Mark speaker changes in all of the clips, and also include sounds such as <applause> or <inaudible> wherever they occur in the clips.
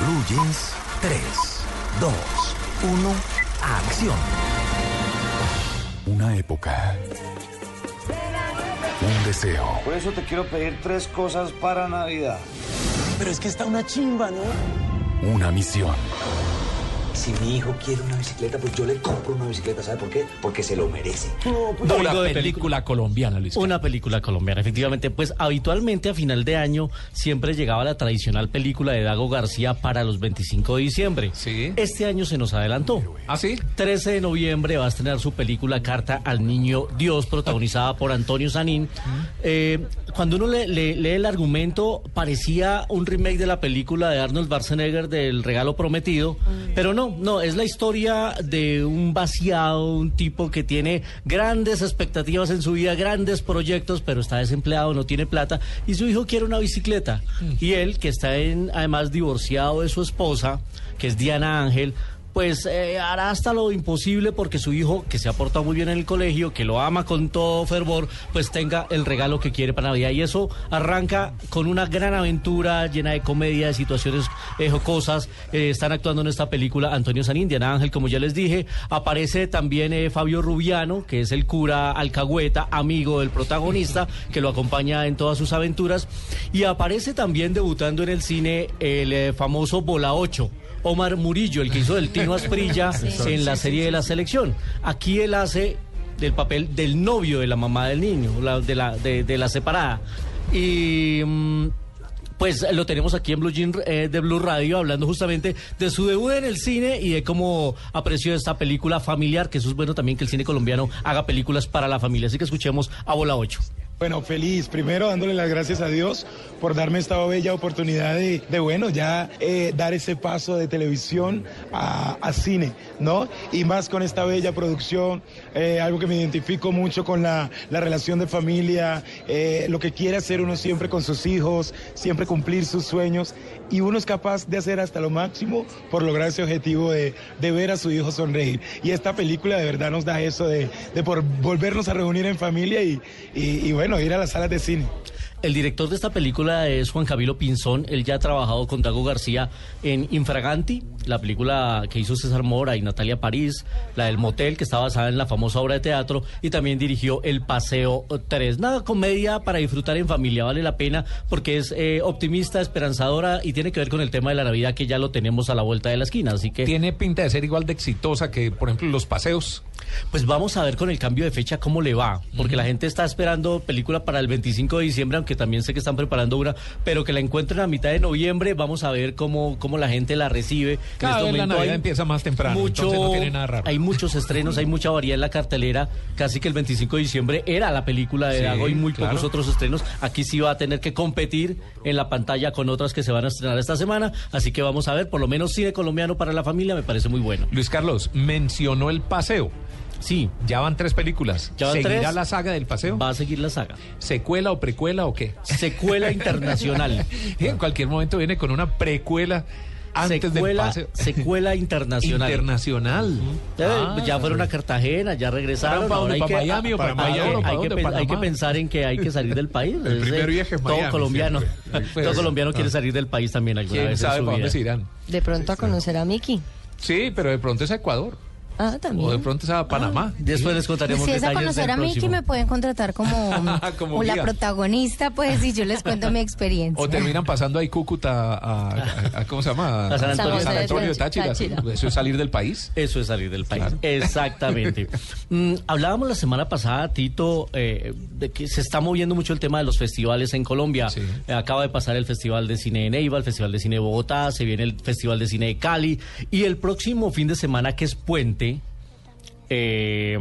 Speaker 1: Blue Jeans, 3, 2, 1, acción.
Speaker 2: Una época. Un deseo.
Speaker 3: Por eso te quiero pedir tres cosas para Navidad.
Speaker 4: Pero es que está una chimba, ¿no?
Speaker 2: Una misión.
Speaker 4: Si mi hijo quiere una bicicleta, pues yo le compro una bicicleta. ¿Sabe por qué? Porque se lo merece.
Speaker 5: No, pues una película, película colombiana, Luis.
Speaker 6: Una película colombiana, efectivamente. Pues habitualmente a final de año siempre llegaba la tradicional película de Dago García para los 25 de diciembre.
Speaker 5: Sí.
Speaker 6: Este año se nos adelantó.
Speaker 5: ¿Ah, sí?
Speaker 6: 13 de noviembre va a estrenar su película Carta al Niño Dios, protagonizada por Antonio Sanín. Eh, cuando uno le, le, lee el argumento, parecía un remake de la película de Arnold Schwarzenegger del Regalo Prometido, pero no, no, es la historia de un vaciado, un tipo que tiene grandes expectativas en su vida, grandes proyectos, pero está desempleado, no tiene plata, y su hijo quiere una bicicleta. Y él, que está en, además divorciado de su esposa, que es Diana Ángel, pues eh, hará hasta lo imposible porque su hijo, que se ha portado muy bien en el colegio, que lo ama con todo fervor, pues tenga el regalo que quiere para Navidad. Y eso arranca con una gran aventura llena de comedia, de situaciones eh, jocosas. Eh, están actuando en esta película Antonio Sanín, Diana Ángel, como ya les dije. Aparece también Fabio Rubiano, que es el cura alcahueta, amigo del protagonista, que lo acompaña en todas sus aventuras. Y aparece también debutando en el cine el famoso Bola 8. Omar Murillo, el que hizo del Tino Asprilla <laughs> en la serie de la selección. Aquí él hace del papel del novio de la mamá del niño, la, de, la, de, de, la separada. Y. Mmm, pues lo tenemos aquí en Blue Jean eh, de Blue Radio hablando justamente de su debut en el cine y de cómo apreció esta película familiar, que eso es bueno también que el cine colombiano haga películas para la familia. Así que escuchemos a Bola 8.
Speaker 7: Bueno, feliz. Primero dándole las gracias a Dios por darme esta bella oportunidad de, bueno, ya eh, dar ese paso de televisión a, cine, ¿no? Y más con esta bella producción, eh, algo que me identifico mucho con la, la relación de familia, eh, lo que quiere hacer uno siempre con sus hijos, siempre cumplir sus sueños y uno es capaz de hacer hasta lo máximo por lograr ese objetivo de, ver a su hijo sonreír. Y esta película de verdad nos da eso de, de por volvernos a reunir en familia y, y bueno, bueno, ir a las salas de cine.
Speaker 6: El director de esta película es Juan Camilo Pinzón. Él ya ha trabajado con Dago García en Infraganti, la película que hizo César Mora y Natalia París, la del motel, que está basada en la famosa obra de teatro, y también dirigió El Paseo 3. Nada, comedia para disfrutar en familia, vale la pena porque es eh, optimista, esperanzadora y tiene que ver con el tema de la Navidad que ya lo tenemos a la vuelta de la esquina. Así que.
Speaker 5: Tiene pinta de ser igual de exitosa que, por ejemplo, Los Paseos.
Speaker 6: Pues vamos a ver con el cambio de fecha cómo le va, porque uh -huh. la gente está esperando película para el 25 de diciembre, aunque también sé que están preparando una, pero que la encuentren a mitad de noviembre, vamos a ver cómo, cómo la gente la recibe.
Speaker 5: Cada en este vez la Navidad empieza más temprano,
Speaker 6: mucho,
Speaker 5: entonces no tiene nada raro.
Speaker 6: Hay muchos estrenos, hay mucha variedad en la cartelera, casi que el 25 de diciembre era la película de
Speaker 5: Sí,
Speaker 6: Dago y muy
Speaker 5: claro.
Speaker 6: pocos otros estrenos. Aquí sí va a tener que competir en la pantalla con otras que se van a estrenar esta semana, así que vamos a ver, por lo menos cine colombiano para la familia me parece muy bueno.
Speaker 5: Luis Carlos mencionó el paseo.
Speaker 6: Sí.
Speaker 5: Ya van tres películas.
Speaker 6: Ya van
Speaker 5: ¿Seguirá
Speaker 6: tres.
Speaker 5: la saga del paseo?
Speaker 6: Va a seguir la saga.
Speaker 5: ¿Secuela o precuela o qué?
Speaker 6: Secuela internacional. <laughs>
Speaker 5: en cualquier momento viene con una precuela antes del
Speaker 6: secuela,
Speaker 5: paseo.
Speaker 6: secuela internacional.
Speaker 5: Internacional.
Speaker 6: Ya,
Speaker 5: Ah,
Speaker 6: ya fueron a Cartagena, ya regresaron.
Speaker 5: ¿Para dónde?
Speaker 6: hay
Speaker 5: ¿Para
Speaker 6: que-
Speaker 5: Miami o para
Speaker 6: hay
Speaker 5: Miami?
Speaker 6: que- pensar en que hay que salir del país. <laughs>
Speaker 8: El primer viaje es
Speaker 6: Todo
Speaker 8: Miami,
Speaker 6: colombiano.
Speaker 8: siempre.
Speaker 6: Todo colombiano quiere salir del país también alguna
Speaker 5: ¿Quién
Speaker 6: vez en
Speaker 5: sabe
Speaker 6: su
Speaker 5: para dónde se irán?
Speaker 9: De pronto a conocer a Mickey.
Speaker 5: Sí, pero de pronto es a Ecuador.
Speaker 9: Ah, también.
Speaker 5: O de pronto es a Panamá.
Speaker 6: Después les contaremos
Speaker 9: si es a
Speaker 6: detalles
Speaker 9: conocer a Mickey,
Speaker 6: próximo.
Speaker 9: me pueden contratar como, <laughs> la protagonista, pues, y yo les cuento mi <laughs> experiencia.
Speaker 5: O terminan pasando ahí Cúcuta a, a- a- ¿cómo se llama?
Speaker 6: A San Antonio.
Speaker 5: San Antonio de Táchira.
Speaker 9: Táchira.
Speaker 5: Eso es salir del país.
Speaker 6: Eso es salir del país.
Speaker 5: Claro.
Speaker 6: Exactamente. <laughs> Mm, hablábamos la semana pasada, Tito, eh, de que se está moviendo mucho el tema de los festivales en Colombia.
Speaker 5: Sí.
Speaker 6: Eh, acaba de pasar el Festival de Cine de Neiva, el Festival de Cine de Bogotá, se viene el Festival de Cine de Cali y el próximo fin de semana, que es puente, eh,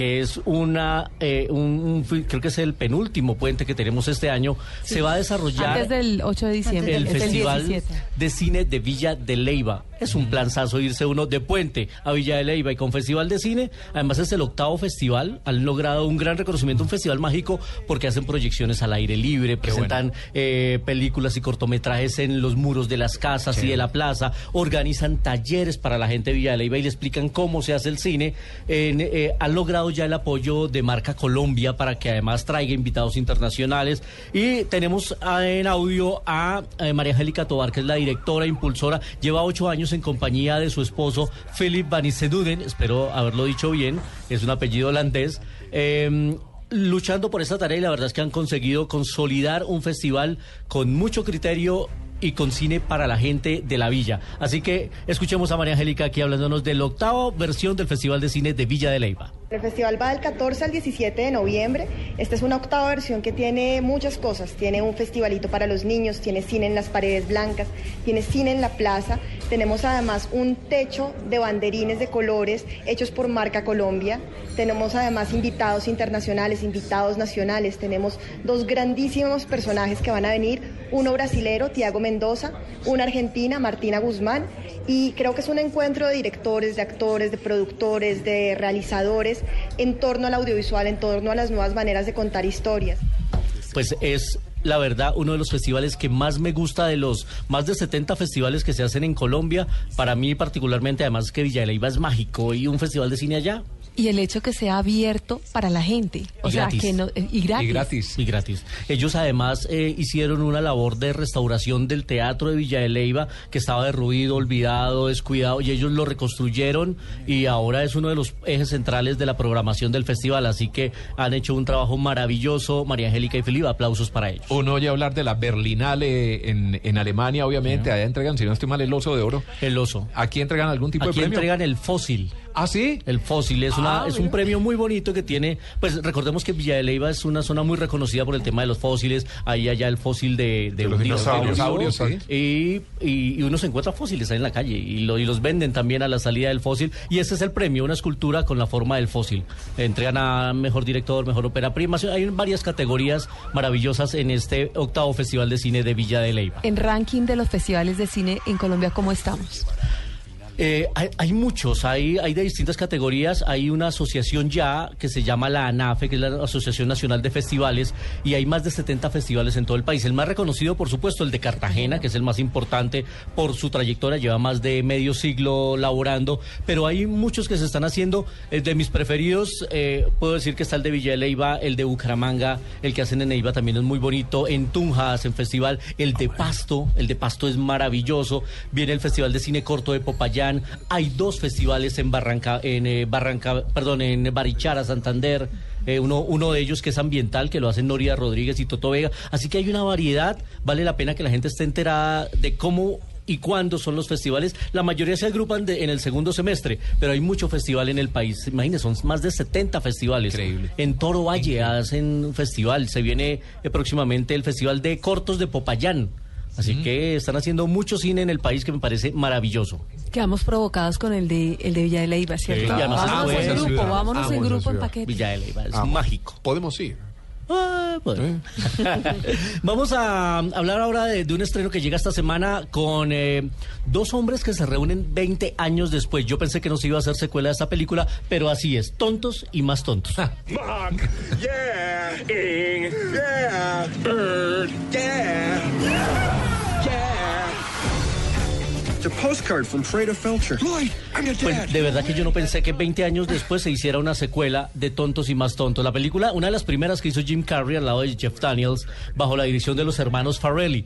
Speaker 6: que es una, eh, un, creo que es el penúltimo puente que tenemos este año, se va a desarrollar
Speaker 8: Antes del 8 de diciembre.
Speaker 6: el
Speaker 8: es el
Speaker 6: Festival
Speaker 8: 17.
Speaker 6: de Cine de Villa de Leyva. Es un planzazo irse uno de puente a Villa de Leyva y con Festival de Cine. Además es el octavo festival. Han logrado un gran reconocimiento, un festival mágico porque hacen proyecciones al aire libre, presentan eh, películas y cortometrajes en los muros de las casas y de la plaza, organizan talleres para la gente de Villa de Leyva y le explican cómo se hace el cine. Eh, han logrado ya el apoyo de Marca Colombia para que además traiga invitados internacionales. Y tenemos ah, en audio a eh, María Angélica Tobar, que es la directora, impulsora, lleva ocho años en compañía de su esposo Philip Van Iseduden, espero haberlo dicho bien, es un apellido holandés. eh, luchando por esta tarea y la verdad es que han conseguido consolidar un festival con mucho criterio y con cine para la gente de la villa. Así que escuchemos a María Angélica aquí hablándonos de la octava versión del Festival de Cine de Villa de Leyva.
Speaker 10: El festival va del 14 al 17 de noviembre. Esta es una octava versión que tiene muchas cosas. Tiene un festivalito para los niños, tiene cine en las paredes blancas, tiene cine en la plaza. Tenemos además un techo de banderines de colores hechos por Marca Colombia. Tenemos además invitados internacionales, invitados nacionales. Tenemos dos grandísimos personajes que van a venir. Uno brasilero, Tiago Mendoza, una argentina, Martina Guzmán. Y creo que es un encuentro de directores, de actores, de productores, de realizadores en torno al audiovisual, en torno a las nuevas maneras de contar historias.
Speaker 6: Pues es la verdad uno de los festivales que más me gusta de los más de 70 festivales que se hacen en Colombia. Para mí particularmente, además que Villa de Leyva es mágico y un festival de cine allá.
Speaker 8: Y el hecho que sea abierto para la gente. O
Speaker 6: Y
Speaker 8: sea,
Speaker 6: gratis.
Speaker 8: que no. eh, Y gratis.
Speaker 6: Y gratis. Ellos además eh, hicieron una labor de restauración del teatro de Villa de Leyva que estaba derruido, olvidado, descuidado y ellos lo reconstruyeron y ahora es uno de los ejes centrales de la programación del festival. Así que han hecho un trabajo maravilloso, María Angélica y Felipe, aplausos para ellos.
Speaker 5: Uno oye hablar de la Berlinale en, en Alemania, obviamente. Allá entregan, si no estoy mal, el oso de oro.
Speaker 6: El oso.
Speaker 5: Aquí entregan algún tipo
Speaker 6: Aquí
Speaker 5: de premio.
Speaker 6: entregan el fósil.
Speaker 5: ¿Ah, sí?
Speaker 6: El fósil es, una,
Speaker 5: Ah,
Speaker 6: es un premio muy bonito que tiene, pues recordemos que Villa de Leyva es una zona muy reconocida por el tema de los fósiles, ahí allá el fósil de, de
Speaker 5: De los
Speaker 6: un
Speaker 5: dinosaurios,
Speaker 6: dinosaurio,
Speaker 5: dinosaurios,
Speaker 6: y, y, y uno se encuentra fósiles ahí en la calle y, lo- y los venden también a la salida del fósil y ese es el premio, una escultura con la forma del fósil. Entregan a mejor director, mejor ópera prima, hay varias categorías maravillosas en este octavo Festival de Cine de Villa de Leyva.
Speaker 8: En ranking de los festivales de cine en Colombia, ¿cómo estamos?
Speaker 6: Eh, hay, hay muchos, hay, hay de distintas categorías. Hay una asociación ya que se llama la ANAFE, que es la Asociación Nacional de Festivales, y hay más de 70 festivales en todo el país. El más reconocido, por supuesto, el de Cartagena, que es el más importante por su trayectoria, lleva más de medio siglo laborando, pero hay muchos que se están haciendo. Eh, de mis preferidos, eh, puedo decir que está el de Villa de Leyva, el de Bucaramanga, el que hacen en Neiva también es muy bonito, en Tunja hacen festival, el de Pasto, el de Pasto es maravilloso, viene el Festival de Cine Corto de Popayán, hay dos festivales en Barranca, en eh, Barranca, perdón, en Barichara, Santander, eh, uno, uno de ellos que es ambiental, que lo hacen Noria Rodríguez y Toto Vega, así que hay una variedad, vale la pena que la gente esté enterada de cómo y cuándo son los festivales. La mayoría se agrupan de- en el segundo semestre, pero hay mucho festival en el país. Imagínense, son más de 70 festivales.
Speaker 5: Increíble.
Speaker 6: En Toro Valle hacen un festival. Se viene eh, próximamente el Festival de Cortos de Popayán. Así que están haciendo mucho cine en el país que me parece maravilloso.
Speaker 8: Quedamos provocados con el de, el de Villa de Leyva, ¿cierto?
Speaker 6: Sí, además es
Speaker 8: vámonos en grupo,
Speaker 6: ciudad.
Speaker 8: vámonos en grupo en paquete.
Speaker 6: Villa de Leyva, es
Speaker 5: Ah,
Speaker 6: mágico.
Speaker 5: Podemos ir.
Speaker 6: Ah, bueno. <laughs> Vamos a hablar ahora de, de un estreno que llega esta semana con eh, dos hombres que se reúnen 20 años después. Yo pensé que no se iba a hacer secuela de esta película, pero así es, tontos y más tontos. <laughs> Pues de verdad que yo no pensé que 20 años después se hiciera una secuela de Tontos y más tontos. La película, una de las primeras que hizo Jim Carrey al lado de Jeff Daniels, bajo la dirección de los hermanos Farrelly.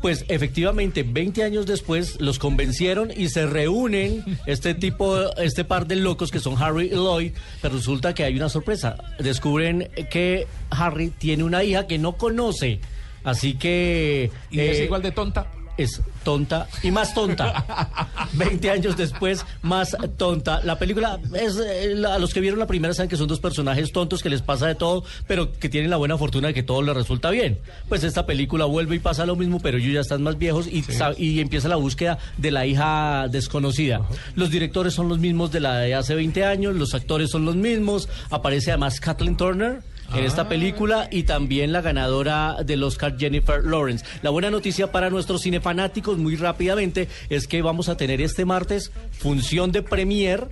Speaker 6: Pues efectivamente, 20 años después los convencieron y se reúnen este tipo, este par de locos que son Harry y Lloyd, pero resulta que hay una sorpresa. Descubren que Harry tiene una hija que no conoce. Así que...
Speaker 5: ¿Y es
Speaker 6: eh,
Speaker 5: igual de tonta?
Speaker 6: Es tonta y más tonta. <laughs> 20 años después, más tonta. La película es, eh, la- a los que vieron la primera saben que son dos personajes tontos que les pasa de todo, pero que tienen la buena fortuna de que todo les resulta bien. Pues esta película vuelve y pasa lo mismo, pero ellos ya están más viejos y, y empieza la búsqueda de la hija desconocida. Los directores son los mismos de la de hace 20 años, los actores son los mismos, aparece además Kathleen Turner en esta película y también la ganadora del Oscar Jennifer Lawrence. La buena noticia para nuestros cinefanáticos muy rápidamente es que vamos a tener este martes función de premier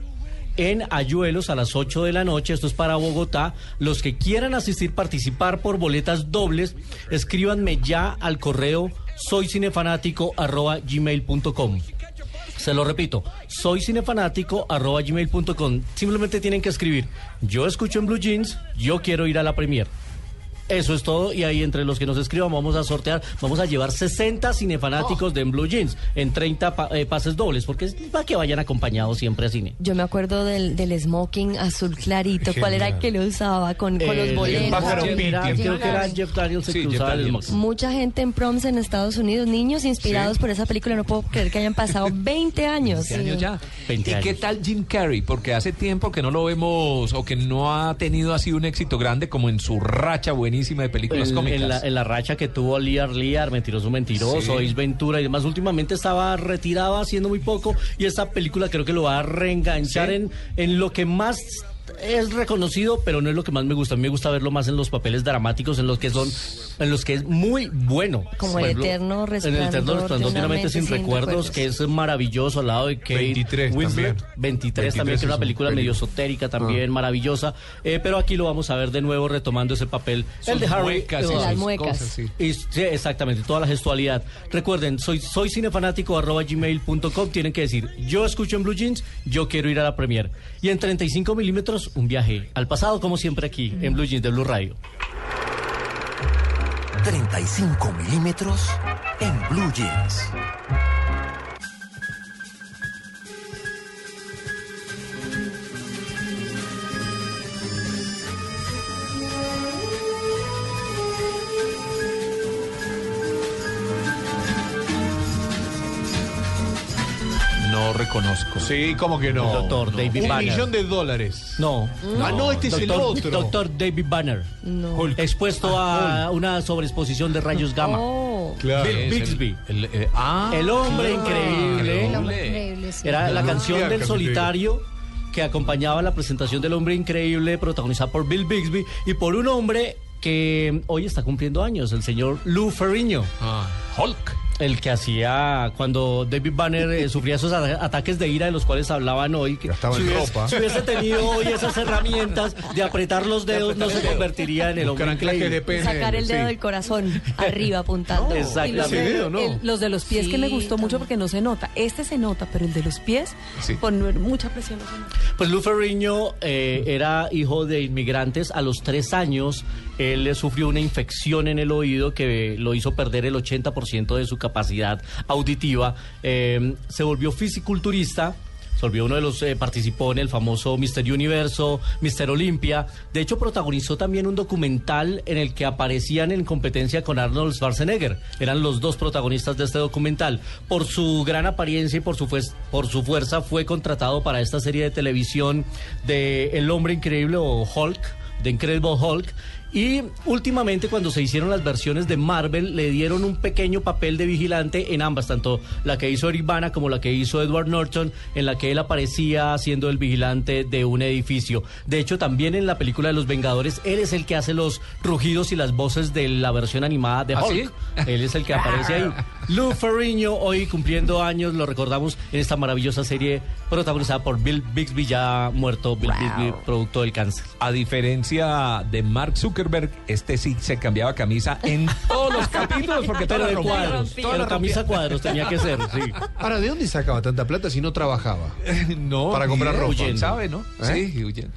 Speaker 6: en Ayuelos a las 8 de la noche, esto es para Bogotá. Los que quieran asistir, participar por boletas dobles, escríbanme ya al correo soycinefanático@gmail.com. Se lo repito, soy cinefanático arroba gmail.com. Simplemente tienen que escribir, yo escucho en Blue Jeans, yo quiero ir a la premier. Eso es todo y ahí entre los que nos escriban vamos a sortear, vamos a llevar 60 cinefanáticos de En Blue Jeans en 30 pa- eh, pases dobles, porque es para que vayan acompañados siempre a cine.
Speaker 8: Yo me acuerdo del, del smoking azul clarito. ¿Cuál era el que lo usaba con, con los
Speaker 6: Eh,
Speaker 8: boleros?
Speaker 6: creo que era Jeff Daniels el
Speaker 5: Sí,
Speaker 6: que
Speaker 5: Jeff
Speaker 6: usaba el
Speaker 5: Daniels.
Speaker 6: smoking.
Speaker 8: Mucha gente en proms en Estados Unidos, niños inspirados
Speaker 5: Sí.
Speaker 8: por esa película. No puedo creer que hayan pasado <laughs> 20 años.
Speaker 5: 20 años ya.
Speaker 6: 20
Speaker 5: ¿Y qué tal Jim Carrey? Porque hace tiempo que no lo vemos o que no ha tenido así un éxito grande como en su racha buenísima de películas
Speaker 6: En,
Speaker 5: cómicas.
Speaker 6: en la, en la racha que tuvo Liar Liar, Mentiroso Mentiroso,
Speaker 5: Sí.
Speaker 6: Ace Ventura y demás, últimamente estaba retirado haciendo muy poco y esta película creo que lo va a reenganchar
Speaker 5: Sí.
Speaker 6: en, en lo que más es reconocido, pero no es lo que más me gusta. A mí me gusta verlo más en los papeles dramáticos, en los que son, en los que es muy bueno.
Speaker 8: Como el
Speaker 6: ejemplo,
Speaker 8: eterno
Speaker 6: En el
Speaker 8: resplandor
Speaker 6: eterno resplandor de
Speaker 8: una
Speaker 6: una mente
Speaker 8: mente
Speaker 6: sin,
Speaker 8: sin
Speaker 6: recuerdos,
Speaker 8: recuerdos.
Speaker 6: que es maravilloso al lado de Kate
Speaker 11: 23
Speaker 6: Winslet.
Speaker 11: también.
Speaker 6: 23, también, que es una película medio esotérica también, maravillosa. Eh, pero aquí lo vamos a ver de nuevo retomando ese papel.
Speaker 5: Sus
Speaker 6: el de Harry.
Speaker 5: muecas y
Speaker 8: Las muecas.
Speaker 5: cosas, sí.
Speaker 6: y, sí, exactamente, toda la gestualidad. Recuerden, soy, soy cinefanático arroba gmail.com. Tienen que decir, yo escucho en Blue Jeans, yo quiero ir a la premier. Y en 35 milímetros, un viaje al pasado, como siempre aquí, en Blue Jeans de Blue Radio.
Speaker 1: 35 milímetros en Blue Jeans.
Speaker 5: No reconozco.
Speaker 11: Sí, ¿cómo que no?
Speaker 6: El doctor David
Speaker 11: Un
Speaker 6: Banner.
Speaker 11: millón de dólares.
Speaker 6: No.
Speaker 11: Ah, no, este es el
Speaker 6: Doctor-
Speaker 11: otro.
Speaker 6: Doctor David Banner.
Speaker 8: No.
Speaker 11: Hulk.
Speaker 6: Expuesto a una sobreexposición de rayos gamma.
Speaker 8: Oh.
Speaker 11: Claro.
Speaker 6: Bill
Speaker 5: el-
Speaker 6: Bixby.
Speaker 5: el- eh, ah,
Speaker 6: El hombre
Speaker 5: claro.
Speaker 6: increíble.
Speaker 9: El hombre increíble, sí.
Speaker 6: Era la canción del solitario que acompañaba la presentación del hombre increíble protagonizada por Bill Bixby y por un hombre que hoy está cumpliendo años, el señor Lou Ferrigno.
Speaker 5: Ah, Hulk.
Speaker 6: El que hacía cuando David Banner eh, sufría esos ataques de ira de los cuales hablaban hoy. Que si,
Speaker 11: en
Speaker 6: hubiese,
Speaker 11: ropa.
Speaker 6: si hubiese tenido hoy esas herramientas de apretar los dedos, no se convertiría en el hombre increíble.
Speaker 8: Sacar el dedo
Speaker 11: sí.
Speaker 8: del corazón arriba apuntando.
Speaker 6: Exactamente.
Speaker 8: Y los
Speaker 11: dedo, no.
Speaker 12: El- los de los pies que me
Speaker 8: Sí,
Speaker 12: gustó mucho porque no se nota. Este se nota, pero el de los pies,
Speaker 5: Sí.
Speaker 12: poner mucha presión no se nota.
Speaker 6: Pues Lou Ferrigno eh, era hijo de inmigrantes. A los tres años, él eh, sufrió una infección en el oído que lo hizo perder el 80% de su capacidad auditiva. Eh, se volvió fisiculturista. Se volvió uno de los, eh, participó en el famoso Mister Universo, Mister Olympia. De hecho, protagonizó también un documental en el que aparecían en competencia con Arnold Schwarzenegger. Eran los dos protagonistas de este documental. Por su gran apariencia y por su, por su fuerza, fue contratado para esta serie de televisión de El Hombre Increíble o Hulk, de Incredible Hulk. Y últimamente cuando se hicieron las versiones de Marvel le dieron un pequeño papel de vigilante en ambas, tanto la que hizo Eric Bana como la que hizo Edward Norton, en la que él aparecía siendo el vigilante de un edificio. De hecho, también en la película de Los Vengadores, él es el que hace los rugidos y las voces de la versión animada de
Speaker 5: ¿Ah,
Speaker 6: Hulk.
Speaker 5: sí?
Speaker 6: Él es el que aparece ahí. <laughs> Lou Ferrigno, hoy cumpliendo años, lo recordamos en esta maravillosa serie protagonizada por Bill Bixby, ya muerto Bill Bixby, producto del cáncer.
Speaker 5: A diferencia de Mark Zuckerberg, este sí se cambiaba camisa en todos los capítulos porque todas
Speaker 6: de cuadros, pero camisa cuadros tenía que ser, sí.
Speaker 11: Ahora, ¿de dónde sacaba tanta plata si no trabajaba? <laughs>
Speaker 5: No,
Speaker 11: Para comprar ropa.
Speaker 5: ¿quién sabe, no?
Speaker 11: ¿Eh?
Speaker 5: Sí, huyendo.